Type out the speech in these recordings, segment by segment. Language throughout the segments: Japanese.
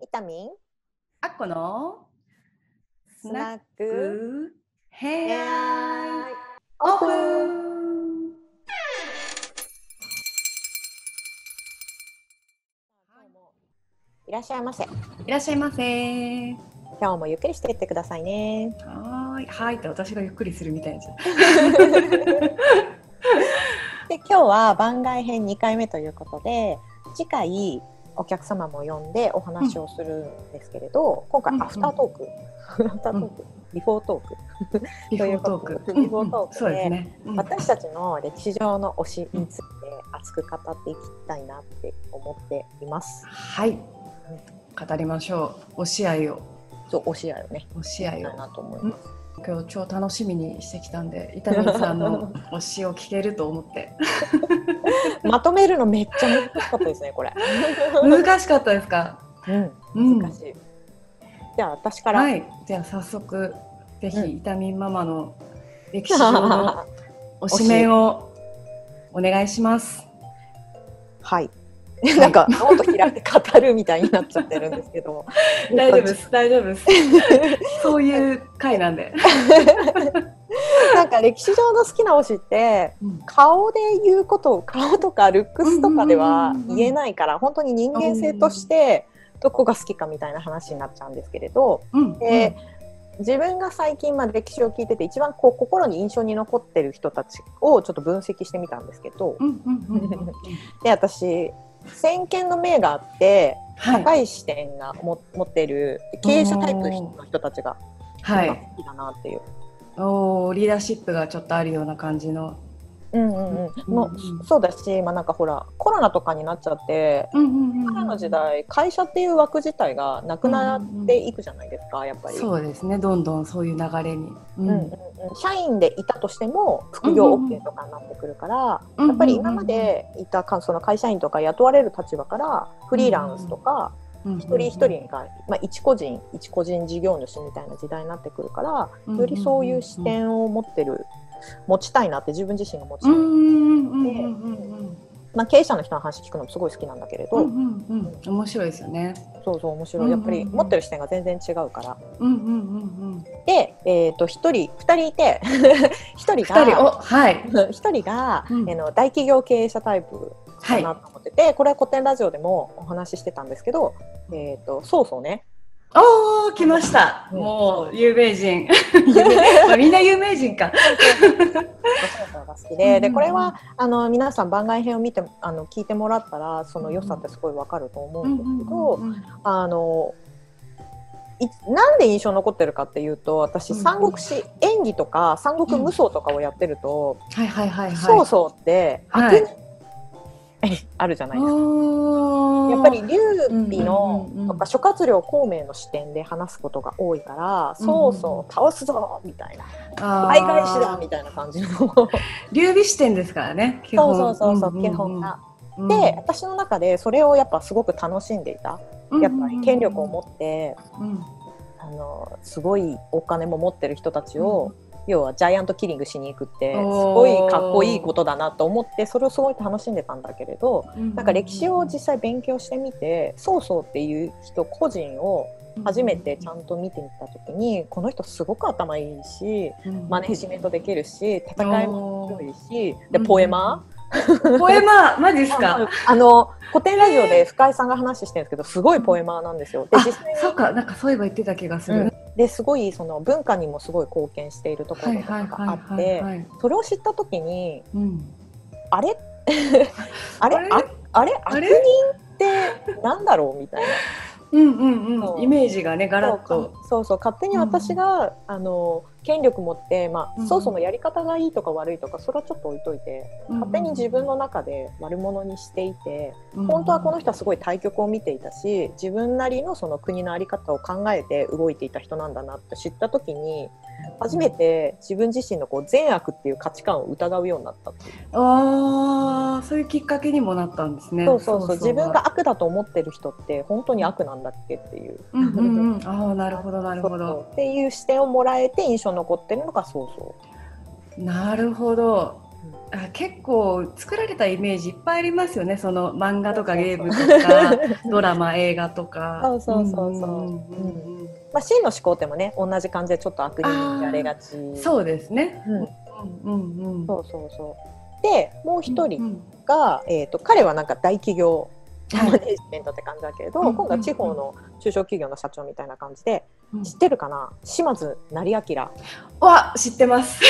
ビタミンあっこのスナッククヘヘアアオープンいらっしゃいませ。いらっしゃいませー今日もゆっくりしていってくださいね。はーいはいって私がゆっくりするみたいなやで今日は番外編2回目ということで次回お客様も呼んでお話をするんですけれど、今回うんアフタートーク、アフタートーク、ビフォートーク、ビフォートーク。ということで。ビフォートークでね、うん。私たちの歴史上の推しについて熱く語っていきたいなって思っています。はい。語りましょう。推し合いを。そう推し合いをね、推し合いを。なと思います。今日超楽しみにしてきたんで伊丹さんの推しを聞けると思ってまとめるのめっちゃ難しかったですね、これ。難しかったですか？うん、うん難しい。じゃあ私から、はいじゃあ早速ぜうんひ伊丹ママの歴史上の 推しメンをお願いします。はい。なんかノート開いて語るみたいになっちゃってるんですけど。大丈夫です、大丈夫です。そういう回なんで。なんか歴史上の好きな推しって顔で言うことを顔とかルックスとかでは言えないから本当に人間性としてどこが好きかみたいな話になっちゃうんですけれどうん、で自分が最近まあ歴史を聞いてて一番こう心に印象に残ってる人たちをちょっと分析してみたんですけどうん、うん、うん、うん。で私先見の明があってはい、高い視点がも持ってる経営者タイプの人たちがはい、好きだなっていう。おお、リーダーシップがちょっとあるような感じの。うんうんうん、もうんうそうだし、まあ、なんかほらコロナとかになっちゃってうん、うん、うん。今の時。代会社っていう枠自体がなくなっていくじゃないですかやっぱり。そうですね、どんどんそういう流れに。ううんうんうん、社員でいたとしても副業 OK とかになってくるから、やっぱり今までいたかその会社員とか雇われる立場からフリーランスとか一人一人が、まあ、一個人一個人事業主みたいな時代になってくるからよりそういう視点を持ってる持ちたいなって自分自身が持ちたい、うん、うん、うん、うん、うん。まあ、経営者の人の話聞くのもすごい好きなんだけれど、うん、うん、うん、面白いですよね。そうそう面白いやっぱり持ってる視点が全然違うから。うん、うん、うん、で、えー、と1人2人いて 1人二人、はい。1人が、うんあの大企業経営者タイプはい。かなと思ってて、これは古典ラジオでもお話ししてたんですけど、えー、とそうそうねおー、来ました。うんもう、有名人。まあみんな有名人か。が好きででこれはあの皆さん番外編を見てあの聞いてもらったらその良さってすごいわかると思うんですけど、あのいなんで印象残ってるかっていうと私三国志演技とか三国無双とかをやってると、はいはいはいはい。そうそうってはい悪人、あるじゃないですか。うやっぱり劉備のうんうんうんうん。とか諸葛亮孔明の視点で話すことが多いから、うんそうそう倒すぞみたいな。倍返しだみたいな感じの。劉備視点ですからね。基そう本そうそうそう、んんん基本が。うん。で私の中でそれをやっぱすごく楽しんでいた。やっぱり権力を持ってうん。あのすごいお金も持ってる人たちを、要はジャイアントキリングしに行くってすごいかっこいいことだなと思ってそれをすごい楽しんでたんだけれどうんなんか歴史を実際勉強してみてそうそうっていう人個人を初めてちゃんと見てみた時にこの人すごく頭いいしマネージメントできるし戦いも強いしでポエマ？ー、ポエマ？ーマジですか？あの古典ラジオで深井さんが話してるんですけどすごいポエマーなんですよ。でそうかなんかそういえば言ってた気がすうん。る。ですごいその文化にもすごい貢献しているとこはいろとかがあってはい。それを知った時にうん。あれ？あれ？あれ？ああれ？悪人ってなんだろうみたいな。うんうんそううん。イメージがねガラッと。そうそう勝手に私が、あの権力持って、まあうんそうそのやり方がいいとか悪いとかそれはちょっと置いといて勝手に自分の中で悪者にしていて、本当はこの人はすごい対局を見ていたし自分なりのその国の在り方を考えて動いていた人なんだなって知った時に初めて自分自身のこう善悪っていう価値観を疑うようになったああそういうきっかけにもなったんですね。そうそうそう自分が悪だと思ってる人って本当に悪なんだっけっていう。うんうんうん。ああなるほどなるほど。っていう視点をもらえて印象に残ってるのがそうそなるほど。あ結構作られたイメージいっぱいありますよねその漫画とかゲームとか ドラマ映画とか。そうそうそうそう。まあ真の思考ってもね同じ感じでちょっと悪人にやれがち。そうですね。うんうんうん。そうそうそう。でもう一人が、うんうん、えっ、ー、と彼はなんか大企業マネージメントって感じだけれど、はい、今度は地方の中小企業の社長みたいな感じで、うん、知ってるかな？島津成明は知ってます。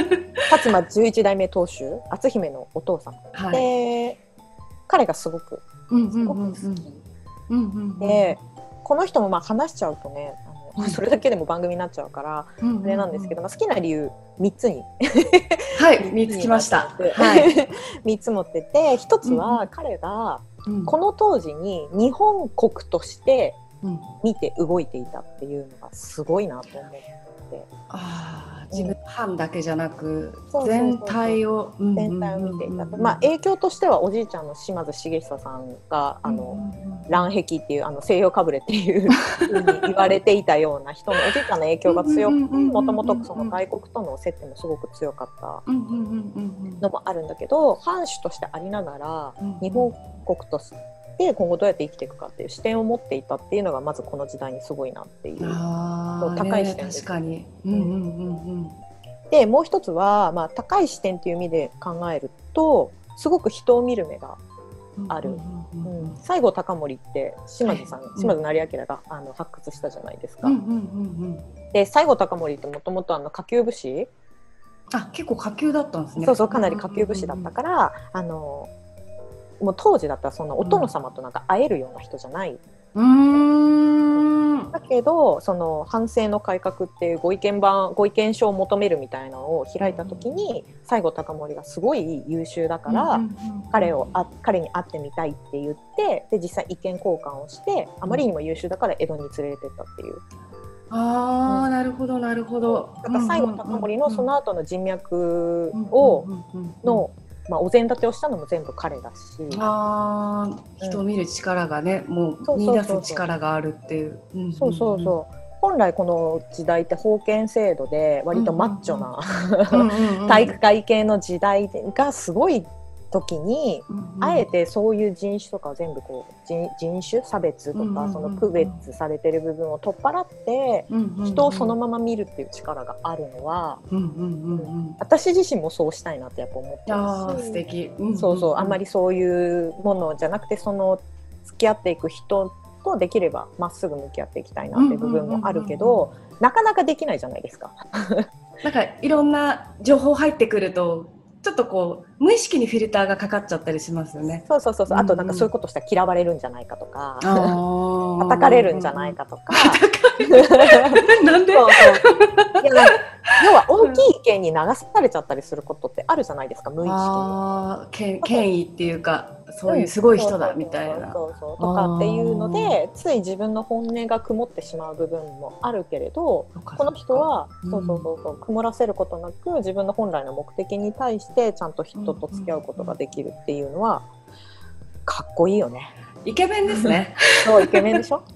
勝間十一代目当主篤姫のお父さん、はい、で彼がすごくすごく好き。でこの人もまあ話しちゃうとねあの、それだけでも番組になっちゃうから、あれなんですけど、まあ、好きな理由3つに。はい 見つきました、はい、3つ持ってて 1つは彼が、この当時に日本国として見て動いていたっていうのがすごいなと思って。あ自分班だけじゃなく、全体を全体を見ていた、まあ、影響としてはおじいちゃんの島津重久さんが「あの乱壁」っていうあの西洋かぶれっていうふうに言われていたような人のおじいちゃんの影響が強くもともとその外国との接点もすごく強かったのもあるんだけど藩主としてありながら日本国とで今後どうやって生きていくかっていう視点を持っていたっていうのがまずこの時代にすごいなっていう。高い視点確かに、うんうんうんうん、でもう一つは、まあ、高い視点っていう意味で考えるとすごく人を見る目がある、西郷隆盛って島津さん、はい、島津成明があの発掘したじゃないですか。で西郷隆盛ってもともと下級武士。あ結構下級だったんですね。そうそうかなり下級武士だったから、あのもう当時だったらそんなお殿様となんか会えるような人じゃない。うん。だけどその反省の改革っていうご意見版ご意見書を求めるみたいなのを開いた時に西郷隆盛がすごい優秀だから、彼をあ彼に会ってみたいって言ってで実際意見交換をしてあまりにも優秀だから江戸に連れてったっていう。ああ、うん、なるほどなるほど。だから西郷隆盛のその後の人脈をのまあ、お膳立てをしたのも全部彼だし。あ、人を見る力がね、もう見出す力があるっていう。そうそうそう。本来この時代って封建制度で割とマッチョな体育会系の時代がすごい時に、うんうん、あえてそういう人種とかを全部こう人人種差別とか、その区別されてる部分を取っ払って、人をそのまま見るっていう力があるのは、私自身もそうしたいなってやっぱ思ってます素敵、うんうん、そうそうあんまりそういうものじゃなくてその付き合っていく人とできればまっすぐ向き合っていきたいなっていう部分もあるけど、なかなかできないじゃないですか。なんかいろんな情報入ってくるとちょっとこう無意識にフィルターがかかっちゃったりしますよね。そうそうそうそう、あとなんかそういうことしたら嫌われるんじゃないかとか、叩かれるんじゃないかとか。なんで？そうそういや要は大きい意見に流されちゃったりすることってあるじゃないですか、無意識に。権威っていうか。そういうすごい人だみたいな。とかっていうのでつい自分の本音が曇ってしまう部分もあるけれどこの人は、そうそうそうそう曇らせることなく自分の本来の目的に対してちゃんと人と付き合うことができるっていうのはかっこいいよね。イケメンですね。そうイケメンでしょ？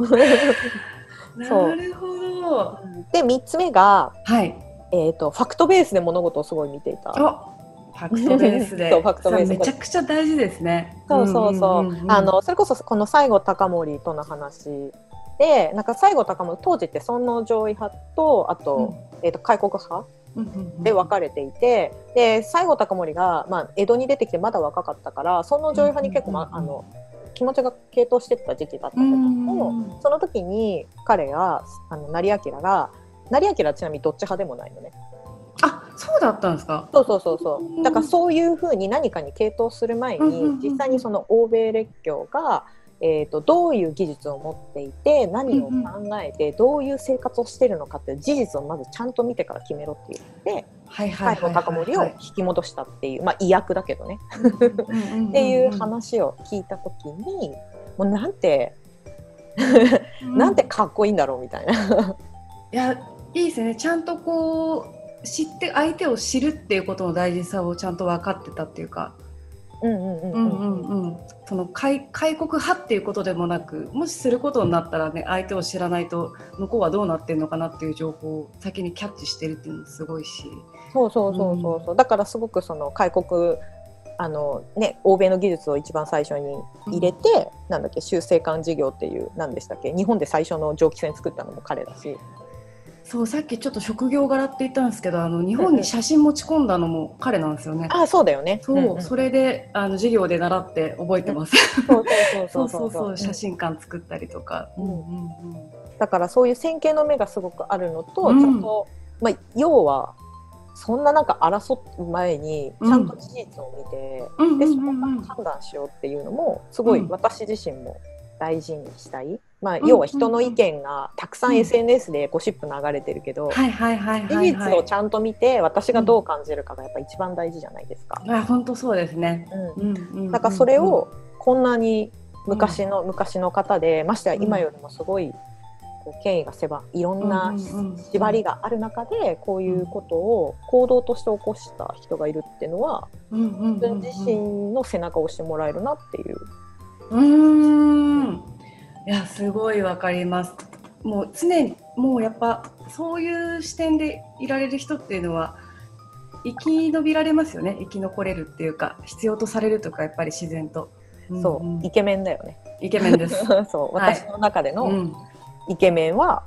なるほど。で3つ目が、はいえーと、ファクトベースで物事をすごい見ていた。ファクトベースで。そう、ファクトベース。めちゃくちゃ大事ですね。そうそうそう。あの、それこそ、この西郷隆盛との話で、なんか西郷隆盛、当時って尊王攘夷派と、あと、うん、えっ、ー、と、開国派。で分かれていてで西郷隆盛が、まあ、江戸に出てきてまだ若かったから尊王攘夷派に結構、まあの気持ちが傾倒してた時期だったんだけどその時に彼があの成明が成明はちなみにどっち派でもないのね。あそうだったんですか？そうそうそうそう。だからそういうふうに何かに傾倒する前に、実際にその欧米列強が、えーと、どういう技術を持っていて何を考えて、どういう生活をしてるのかっていう事実をまずちゃんと見てから決めろって言って最後高森を引き戻したっていうまあ意訳だけどね。っていう話を聞いた時にもうなんてなんてかっこいいんだろうみたいな。いやいいですね。ちゃんとこう知って相手を知るっていうことの大事さをちゃんと分かってたっていうか。その開開国派っていうことでもなくもしすることになったらね相手を知らないと向こうはどうなってるのかなっていう情報を先にキャッチしてるっていうのもすごいしそうそうそうそうそう、うん、だからすごくその開国あのね、欧米の技術を一番最初に入れて、うん、なんだっけ修正艦事業っていう何でしたっけ日本で最初の蒸気船作ったのも彼だし。そうさっきちょっと職業柄って言ったんですけどあの日本に写真持ち込んだのも彼なんですよね。あそうだよね。そう、うんうん、それであの授業で習って覚えてます。そうそうそうそう。写真館作ったりとか。うんうんうん、だからそういう線形の目がすごくあるのと、うん、ちゃんとまあ要はそんななんか争う前にちゃんと事実を見て、うん、でそこから判断しようっていうのもすごい私自身も大事にしたい。まあ、要は人の意見がたくさん SNS でゴシップ流れてるけど、事実をちゃんと見て私がどう感じるかがやっぱ一番大事じゃないですか。うん、本当そうですね。うん。だからそれをこんなに昔の、昔の方でましてや今よりもすごい権威が狭いろんな縛りがある中でこういうことを行動として起こした人がいるっていうのは自分自身の背中を押してもらえるなっていう。うんいやすごいわかります。もう常にもうやっぱそういう視点でいられる人っていうのは生き延びられますよね生き残れるっていうか必要とされるとかやっぱり自然と。そう、うん、イケメンだよね。イケメンです。そう私の中でのイケメンは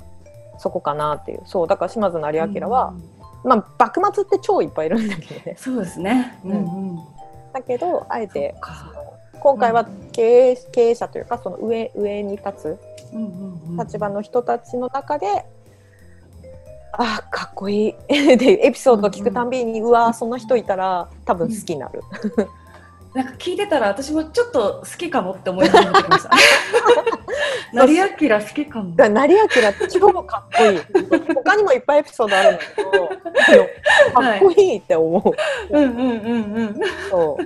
そこかなっていう。そうだから島津成明は、うん、まあ幕末って超いっぱいいるんだけどね。そうですね、うん、うん、だけどあえて今回は経営経営者というかその上上に立つ立場の人たちの中であかっこいい。でエピソードを聞くたんびに、うん、うわその人いたら多分好きになる。なんか聞いてたら私もちょっと好きかもって思い始めてきました。成明好きかも。成明超かっこいい。他にもいっぱいエピソードあるんだけど、かっこいいって思う。うんうんうんうん。そ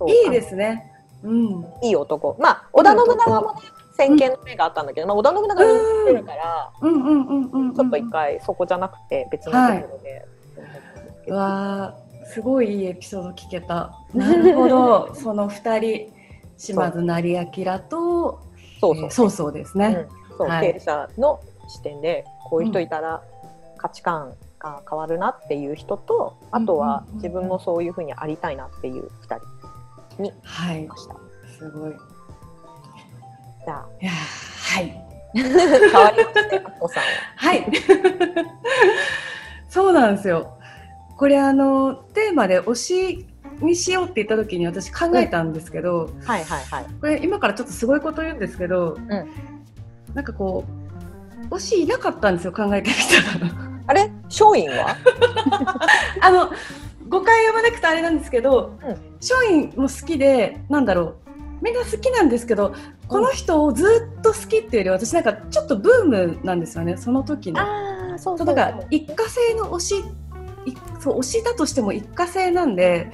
う。いいですね。うん、いい男。まあ織田信長もね、先見の目があったんだけど、まあ、織田信長に似てるから、ちょっと一回そこじゃなくて別のところで。はい、わあ、すごいいいエピソード聞けた。なるほど、その二人、島津成明と、そうそう、そうそうですね。うん、そう、経営者の視点で、こういう人いたら価値観が変わるなっていう人と、あとは自分もそういうふうにありたいなっていう二人。にはいました。すごい。じゃあ、いやはい。変わりまして、おさんはい。そうなんですよ。これあのテーマで推しにしようって言った時に私考えたんですけど、うん、はいはいはい。これ今からちょっとすごいこと言うんですけど、うん、なんかこう推しいなかったんですよ考えてみたら。あれ？松陰は？あの誤解読まなくてあれなんですけど、うん、松陰も好きでなんだろうみんな好きなんですけどこの人をずっと好きっていうより私なんかちょっとブームなんですよねその時の。あそうそうだから一過性の推しそう推しだとしても一過性なんで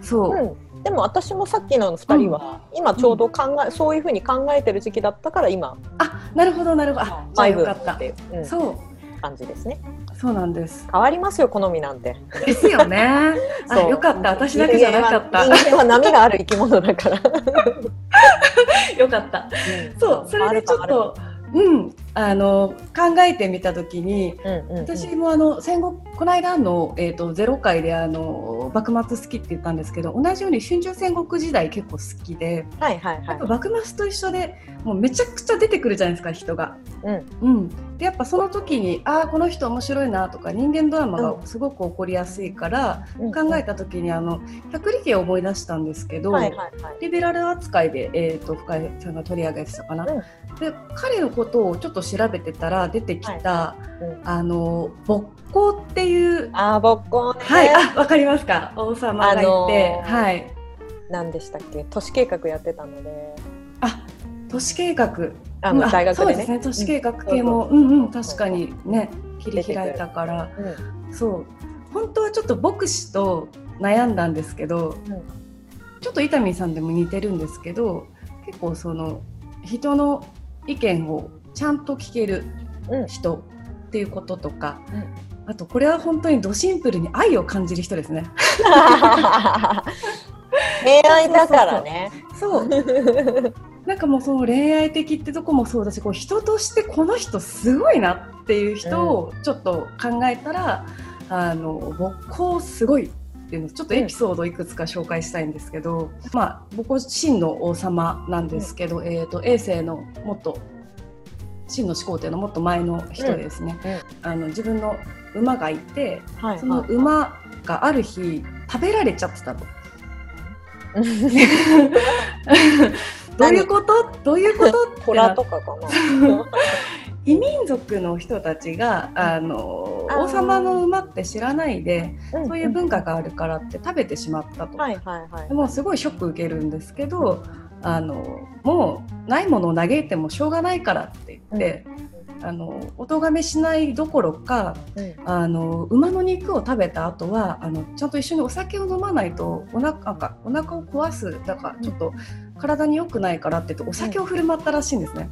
そう。うんでも私もさっきの2人は、今ちょうど考え、うん、そういうふうに考えてる時期だったから今あなるほどなるほどあじゃあよかった、うん、そう感じですね。そうなんです。変わりますよ好みなんて。ですよね。あよかった私だけじゃなかった。人間は波がある生き物だから。よかった。うん、そうそれでちょっと。うん、あの考えてみたときに、私もあの戦後この間の、えーと、ゼロ回であの幕末好きって言ったんですけど同じように春秋戦国時代結構好きで、はいはいはい、幕末と一緒でもうめちゃくちゃ出てくるじゃないですか人が。うん、うん、でやっぱその時にああこの人面白いなとか人間ドラマがすごく起こりやすいから、うん、考えた時にあの百里家を思い出したんですけど、はいはいはい、リベラル扱いで、えーと、深井さんが取り上げてたかな。うん、で彼のことをちょっと調べてたら出てきた、はいうん、あの勃興っていうあ勃興、ね、はい。あわかりますか？王様がいて、あのー、はい。何でしたっけ？都市計画やってたので。あ都市計画。あの大学で、ね、そうですね。都市計画系も、うん、うんうん確かにね切り開いたから、うん、そう。本当はちょっと牧師と悩んだんですけど、うん、ちょっと伊丹さんでも似てるんですけど結構その人の意見をちゃんと聞ける人っていうこととか、うん、あとこれは本当にドシンプルに愛を感じる人ですね。恋愛だからね。そう。なんかもうその恋愛的ってとこもそうだしこう人としてこの人すごいなっていう人をちょっと考えたら、うん、あの僕こすごいっていうのちょっとエピソードいくつか紹介したいんですけど、うん、まあ僕真の王様なんですけど、うん、えーと、衛星のもっと真の始皇帝のもっと前の人ですね、あの自分の馬がいて、はい、その馬がある日食べられちゃってたと。どういうこと？どういうこと？トラとかかな。異民族の人たちがあの王様の馬って知らないで、うん、そういう文化があるからって食べてしまったと、はいはいはい、もうすごいショック受けるんですけどあのもうないものを嘆いてもしょうがないからって言って、うん、あのお咎めしないどころか、うん、あの馬の肉を食べた後はあのちゃんと一緒にお酒を飲まないとお腹かお腹を壊すだからちょっと体に良くないからって言ってお酒を振る舞ったらしいんですね。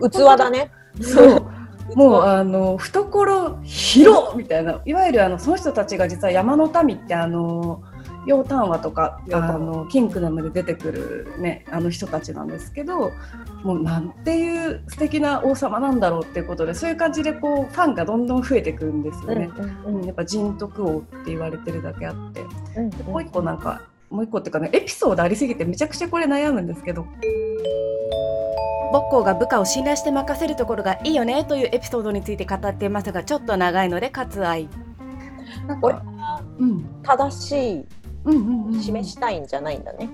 器だね。そう。もうあの懐広みたいな。いわゆるあのその人たちが実は山の民ってあの楊丹和とかあのキングダムで出てくる、ね、あの人たちなんですけどもうなんていう素敵な王様なんだろうっていうことでそういう感じでこうファンがどんどん増えてくるんですよね。うん、うん、やっぱ人徳王って言われてるだけあって、うん、もう一個なんかもう一個っていうかねエピソードありすぎてめちゃくちゃこれ悩むんですけど。母校が部下を信頼して任せるところがいいよねというエピソードについて語っていますがちょっと長いので割愛。これは、うん、正しい、示したいんじゃないんだね。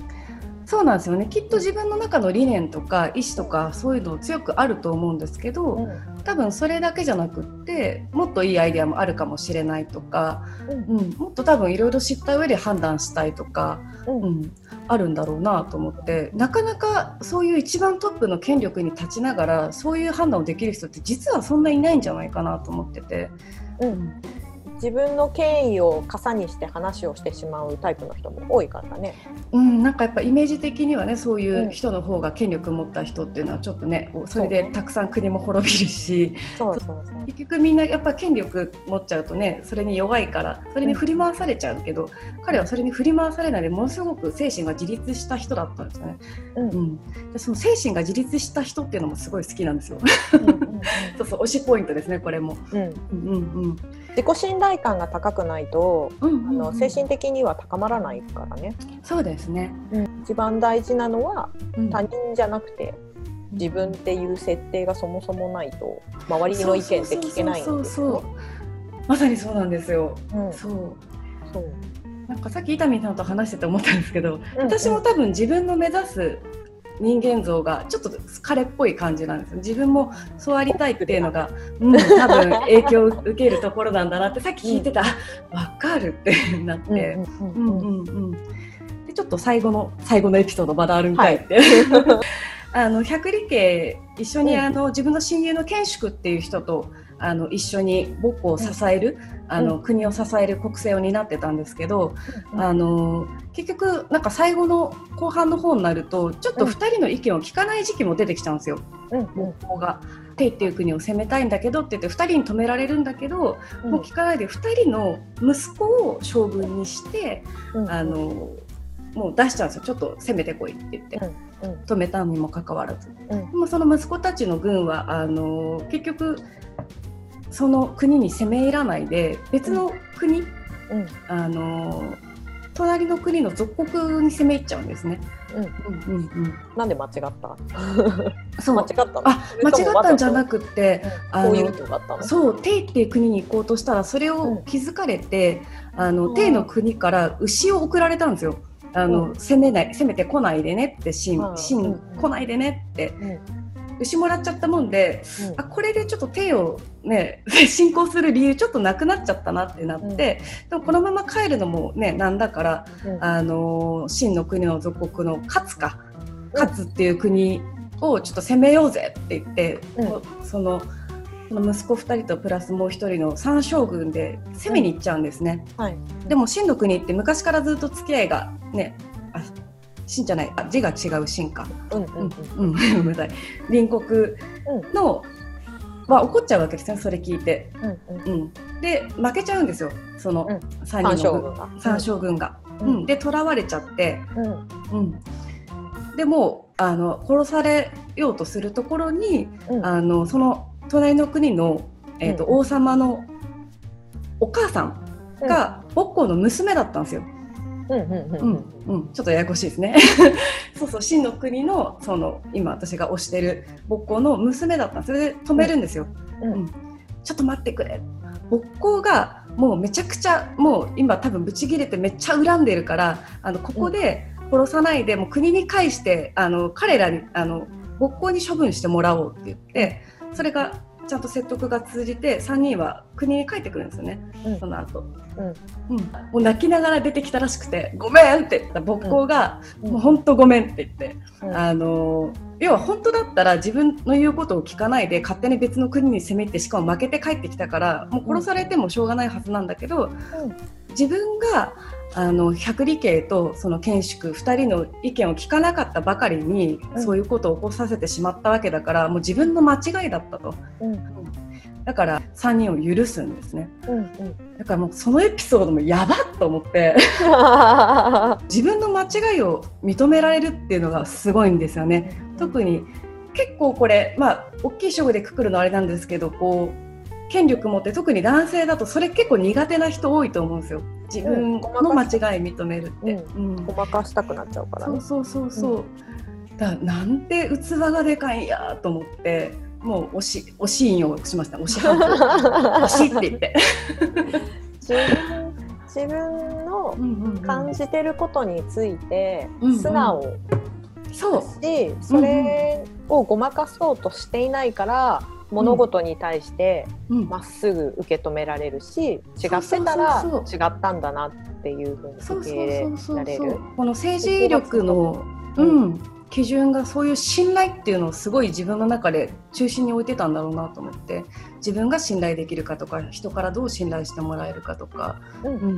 そうなんですよね。きっと自分の中の理念とか意思とかそういうの強くあると思うんですけど、うん、多分それだけじゃなくってもっといいアイデアもあるかもしれないとか、うん、うん、もっと多分いろいろ知った上で判断したいとか、うん、うん、あるんだろうなと思って。なかなかそういう一番トップの権力に立ちながらそういう判断をできる人って実はそんないないんじゃないかなと思ってて。うん自分の権威を傘にして話をしてしまうタイプの人も多いからね。うん、なんかやっぱイメージ的にはねそういう人の方が権力を持った人っていうのはちょっとねそれでたくさん国も滅びるし。そうそうそう。結局みんなやっぱ権力持っちゃうとねそれに弱いからそれに振り回されちゃうけど、うん、彼はそれに振り回されないでものすごく精神が自立した人だったんですよね。うん、うん、でその精神が自立した人っていうのもすごい好きなんですよ。うんうんうん、そうそう推しポイントですねこれも。うん、うんうん自己信頼感が高くないと、うんうんうん、あの精神的には高まらないからね。そうですね、うん、一番大事なのは、他人じゃなくて自分っていう設定がそもそもないと周りの意見って聞けないんですよ、ね、まさにそうなんですよ。うん、そう。そう。なんかさっき伊丹さんと話してて思ったんですけど、うんうん、私も多分自分の目指す人間像がちょっと彼っぽい感じなんです自分もそうありたいっていうのが、うん、多分影響を受けるところなんだなってさっき聞いてた、わ、うん、かるってなって、でちょっと最後の最後のエピソードまだあるんかいって、はい、あの百里家一緒にあの、自分の親友の賢淑っていう人とあの一緒に母校を支える、うん、あの、国を支える国政を担ってたんですけど、うん、あの結局なんか最後の後半の方になるとちょっと2人の意見を聞かない時期も出てきたんですよ、母校が。テイっていう国を攻めたいんだけどって言って2人に止められるんだけど、もう聞かないで2人の息子を将軍にして、あのもう出しちゃうんですよ。ちょっと攻めてこいって言って、うん。うん、止めたにもかかわらず、うん、でもその息子たちの軍はあの結局その国に攻め入らないで別の国、うん、あの隣の国の属国に攻め入っちゃうんですね。うん。うんうんなんで間違った？そう。間違ったあ間違ったんじゃなくて、うん、あのそうテイっていう国に行こうとしたらそれを気づかれて、うん、あのテイの国から牛を送られたんですよ。あの、うん、攻めない攻めてこないでねってシン、シン来ないでねって、牛もらっちゃったもんで、うん、あこれでちょっと手をね 進行する理由ちょっとなくなっちゃったなってなって、うん、でもこのまま帰るのもねなんだから、うん、あの秦の国の属国の勝か勝っていう国をちょっと攻めようぜって言って、その。その息子2人とプラスもう1人の三将軍で攻めに行っちゃうんですね、はい、でも秦の国って昔からずっと付き合いがねあ新じゃない字が違う新か、うんうんうん、ごめんなさい。隣国の、うん、は怒っちゃうわけですねそれ聞いて、うんうん、うん、で負けちゃうんですよその3人の三将軍が。うん、で囚われちゃって、うん。でもあの殺されようとするところに、あのその隣の国の、えーと王様のお母さんが母校の娘だったんですよ。うんうん、ちょっとややこしいですね。そうそう、真の国の、その、今私が推してる母校の娘だったそれで止めるんですよ。うん、うん、ちょっと待ってくれ。母校がもうめちゃくちゃ、もう今多分ブチギレてめっちゃ恨んでるから、あの、ここで殺さないで、もう国に返して、あの、彼らに、あの、母校に処分してもらおうって言って、それがちゃんと説得が通じて3人は国に帰ってくるんですよね、うん、その後、うん、うん、もう泣きながら出てきたらしくて「ごめん!」って。言った母校が「うん、もう本当ごめん」って言って、あの要は本当だったら自分の言うことを聞かないで勝手に別の国に攻めてしかも負けて帰ってきたからもう殺されてもしょうがないはずなんだけど、自分があの百里慶とその賢淑2人の意見を聞かなかったばかりに、そういうことを起こさせてしまったわけだからもう自分の間違いだったと、うん、だから3人を許すんですね、うんうん、だからもうそのエピソードもやばっと思って。自分の間違いを認められるっていうのがすごいんですよね。特に結構これまあ大きい勝負でくくるのあれなんですけどこう権力持って特に男性だとそれ結構苦手な人多いと思うんですよ自分の間違い認めるって、うん。うん、ごまかしたくなっちゃうから、ね、そうそうそうそう、うん、だなんて器がでかいんやと思ってもう押し押し印をしました。押し半分押しって言って。自分自分の感じてることについて素直、うん。うん、そう。しそれをごまかそうとしていないから、物事に対してまっすぐ受け止められるし、違ってたら違ったんだなっていうふうに受け入れられる。この政治力の、うん、基準がそういう信頼っていうのをすごい自分の中で中心に置いてたんだろうなと思って。自分が信頼できるかとか人からどう信頼してもらえるかとか、うんうんうんう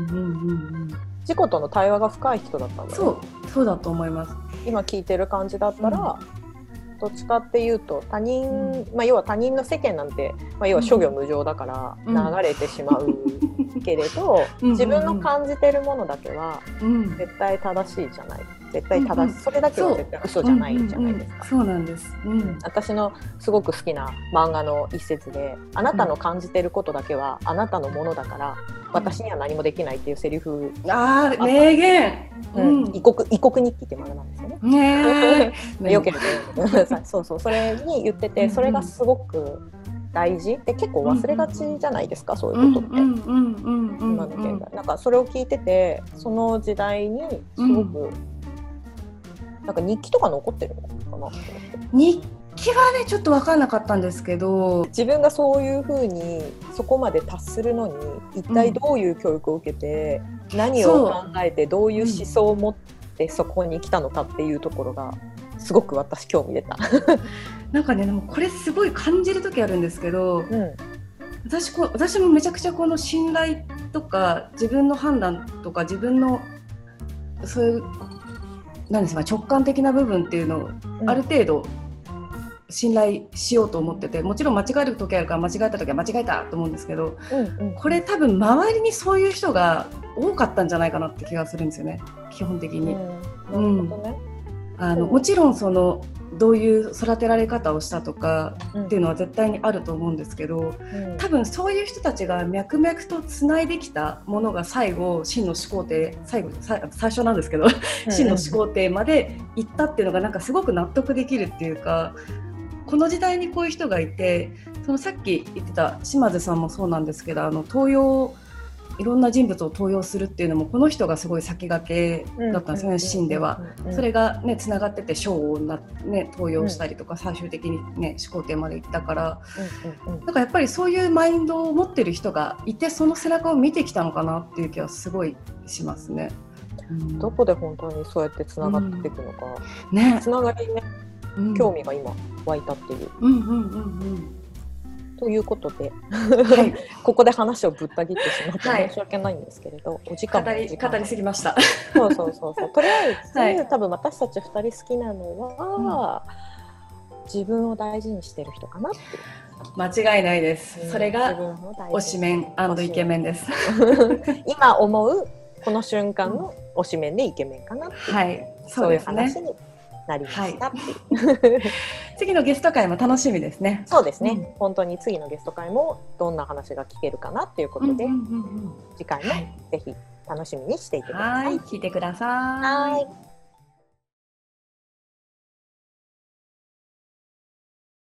ん、自己との対話が深い人だったんだ、ね、そう。そうだと思います。今聞いてる感じだったら、うんどっちかっていうと他人、うん、まあ、要は他人の世間なんて、まあ、要は諸行無常だから流れてしまう けれど、うん、自分の感じてるものだけは絶対正しいじゃない。絶対正しい、それだけは絶対嘘じゃないじゃないですか。そうなんです、うん、私のすごく好きな漫画の一節で「あなたの感じてることだけはあなたのものだから私には何もできない」っていうセリフああ名言、うん、異国異国日記って漫画なんですよね。ね よければそうそう。それに言っててそれがすごく大事？で結構忘れがちじゃないですか、そういうことって。今の現代なんかそれを聞いててその時代にすごく、なんか日記とか残ってるのかな？日記はねちょっと分かんなかったんですけど。自分がそういうふうにそこまで達するのに一体どういう教育を受けて、うん、何を考えてどういう思想を持ってそこに来たのかっていうところがすごく私興味出た。なんかねでもこれすごい感じる時あるんですけど、うん、私こ私もめちゃくちゃこの信頼とか自分の判断とか自分のそういうなんですか直感的な部分っていうのをある程度信頼しようと思っててもちろん間違える時あるから間違えた時は間違えたと思うんですけど、うんうん、これ多分周りにそういう人が多かったんじゃないかなって気がするんですよね基本的に。うん、ね、あのもちろんそのどういう育てられ方をしたとかっていうのは絶対にあると思うんですけど、うん、多分そういう人たちが脈々とつないできたものが最後真の始皇帝最後最初なんですけど 真の始皇帝まで行ったっていうのがなんかすごく納得できるっていうかこの時代にこういう人がいてそのさっき言ってた島津さんもそうなんですけどあの東洋いろんな人物を登用するっていうのもこの人がすごい先駆けだったんですよね、シーンでは。それがねつながってて賞をな、ね、登用したりとか、最終的にね始皇帝まで行ったから、だからやっぱりそういうマインドを持ってる人がいてその背中を見てきたのかなっていう気はすごいしますね。うん、どこで本当にそうやってつながっていくのか、うん、ね、つながりね、興味が今湧いたっていう。うんうんうんうんということで、はい、ここで話をぶった切ってしまって申し訳ないんですけれど、はい、お時間語り語りすぎました。そうそうそうそう。とりあえず、はい、多分私たち二人好きなのは、うん、自分を大事にしてる人かなって。間違いないです。うん、それが推しメンイケメンです。今思うこの瞬間の推しメンでイケメンかなはい、そういう話になりました。ってい。う、次のゲスト会も楽しみですね。そうですね、うん、本当に次のゲスト会もどんな話が聞けるかなっていうことで、次回もぜひ楽しみにしていてください。聞いてください。